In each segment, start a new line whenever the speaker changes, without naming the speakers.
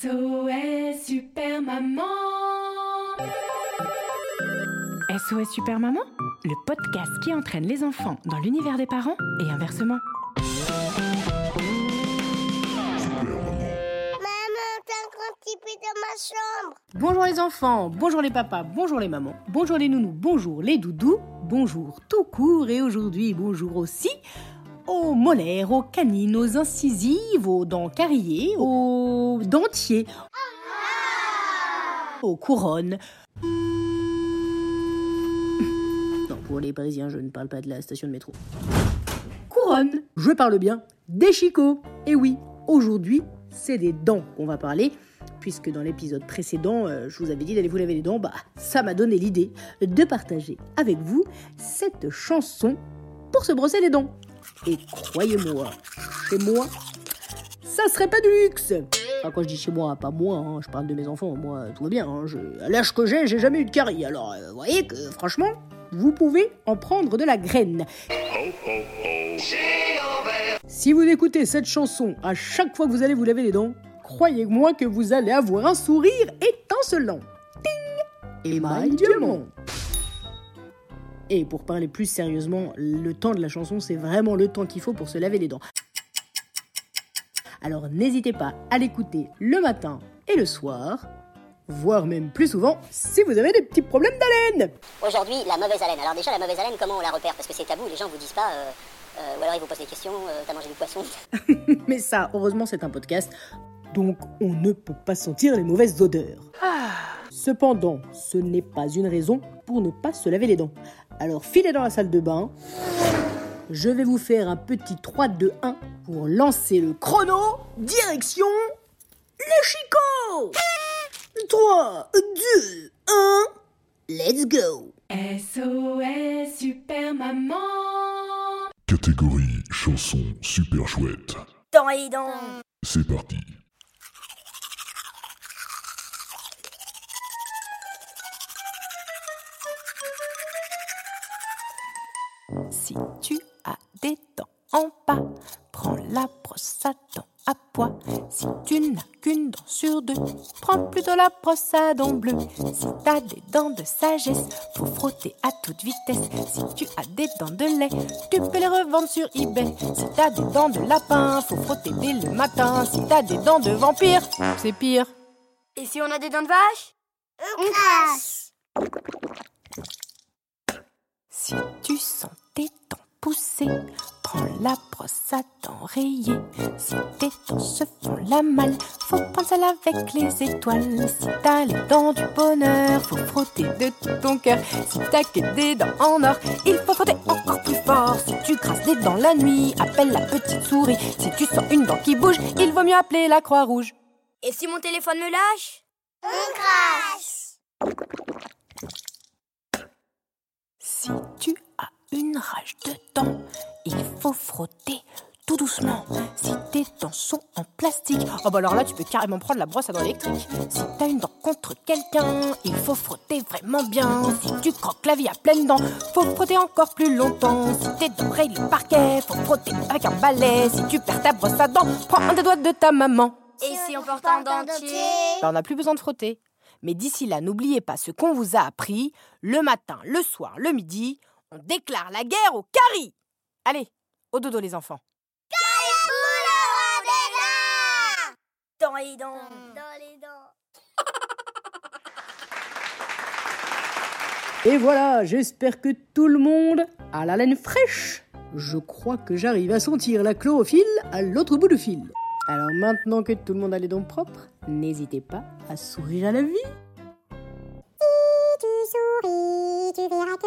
SOS Super Maman SOS Super Maman, le podcast qui entraîne les enfants dans l'univers des parents et inversement.
dans ma chambre.
Bonjour les enfants, bonjour les papas, bonjour les mamans, bonjour les nounous, bonjour les doudous, bonjour tout court et aujourd'hui bonjour aussi aux molaires, aux canines, aux incisives, aux dents carriées, aux dentiers, aux couronnes. Non, pour les Parisiens, je ne parle pas de la station de métro. Couronne, je parle bien des chicots. Et oui, aujourd'hui, c'est des dents qu'on va parler puisque dans l'épisode précédent, euh, je vous avais dit d'aller vous laver les dents, bah ça m'a donné l'idée de partager avec vous cette chanson pour se brosser les dents. Et croyez-moi, chez moi, ça serait pas du luxe. Enfin, quand je dis chez moi, pas moi, hein, je parle de mes enfants, moi tout va bien. Hein, à l'âge que j'ai, j'ai jamais eu de carie. Alors, euh, vous voyez que franchement, vous pouvez en prendre de la graine. Si vous écoutez cette chanson à chaque fois que vous allez vous laver les dents, croyez-moi que vous allez avoir un sourire étincelant. Ting Émail diamant. Et pour parler plus sérieusement, le temps de la chanson, c'est vraiment le temps qu'il faut pour se laver les dents. Alors n'hésitez pas à l'écouter le matin et le soir, voire même plus souvent si vous avez des petits problèmes d'haleine.
Aujourd'hui, la mauvaise haleine. Alors déjà, la mauvaise haleine, comment on la repère? Parce que c'est tabou, les gens vous disent pas... Euh, euh, ou alors ils vous posent des questions, euh, t'as mangé du poisson
Mais ça, heureusement, c'est un podcast, donc on ne peut pas sentir les mauvaises odeurs. Cependant, ce n'est pas une raison pour ne pas se laver les dents. Alors filez dans la salle de bain. Je vais vous faire un petit 3, 2, 1 pour lancer le chrono. Direction le chicot 3, 2, 1, let's go
SOS Super Maman
Catégorie chanson super chouette.
Dans les dents
C'est parti.
Si tu as des dents en bas, prends la brosse à dents à poids. Si tu n'as qu'une dent sur deux, prends plutôt la brosse à dents bleue. Si t'as des dents de sagesse, faut frotter à toute vitesse. Si tu as des dents de lait, tu peux les revendre sur eBay. Si t'as des dents de lapin, faut frotter dès le matin. Si t'as des dents de vampire, c'est pire.
Et si on a des dents de vache? On
Si tu sens tes dents pousser, prends la brosse à dents rayée. Si tes dents se font la malle, faut prendre celle avec les étoiles. Si t'as les dents du bonheur, faut frotter de tout ton cœur. Si t'as que des dents en or, il faut frotter encore plus fort. Si tu crasses des dents la nuit, appelle la petite souris. Si tu sens une dent qui bouge, il vaut mieux appeler la Croix-Rouge.
Et si mon téléphone me lâche? On crasse
Si tu rage de dents, il faut frotter tout doucement. Si tes dents sont en plastique, oh bah alors là tu peux carrément prendre la brosse à dents électrique. Si t'as une dent contre quelqu'un, il faut frotter vraiment bien. Si tu croques la vie à pleines dents, faut frotter encore plus longtemps. Si tes dents rayent le parquet, faut frotter avec un balai. Si tu perds ta brosse à dents, prends un des doigts de ta maman.
Et si on porte un dentier
Bah, on n'a plus besoin de frotter. Mais d'ici là, n'oubliez pas ce qu'on vous a appris. Le matin, le soir, le midi, on déclare la guerre au caries. Allez, au dodo les enfants.
Dans les dents Dans les dents
Et voilà, j'espère que tout le monde a la laine fraîche. Je crois que j'arrive à sentir la chlorophylle à l'autre bout du fil. Alors maintenant que tout le monde a les dents propres, n'hésitez pas à sourire à la vie.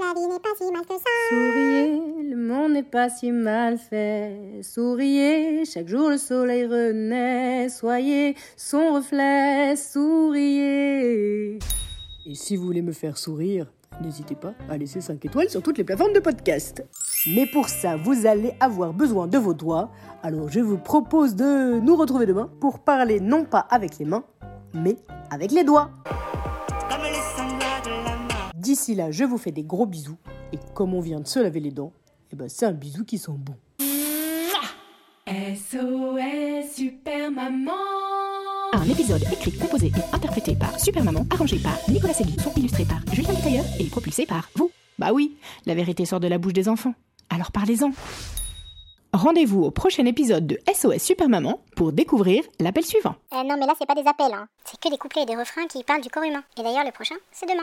La vie n'est pas si mal que ça.
Souriez, le monde n'est pas si mal fait. Souriez, chaque jour le soleil renaît. Soyez son reflet, souriez. Et si vous voulez me faire sourire, n'hésitez pas à laisser 5 étoiles sur toutes les plateformes de podcast. Mais pour ça, vous allez avoir besoin de vos doigts. Alors je vous propose de nous retrouver demain pour parler non pas avec les mains, mais avec les doigts. D'ici là, je vous fais des gros bisous. Et comme on vient de se laver les dents, eh ben c'est un bisou qui sent bon.
SOS Super Maman
Un épisode écrit, composé et interprété par Super Maman, arrangé par Nicolas Segui, son illustré par Julien Tailleur et propulsé par vous. Bah oui, la vérité sort de la bouche des enfants. Alors parlez-en. Rendez-vous au prochain épisode de SOS Super Maman pour découvrir l'appel suivant.
Euh, non, mais là, c'est pas des appels, hein. C'est que des couplets et des refrains qui parlent du corps humain. Et d'ailleurs, le prochain, c'est demain.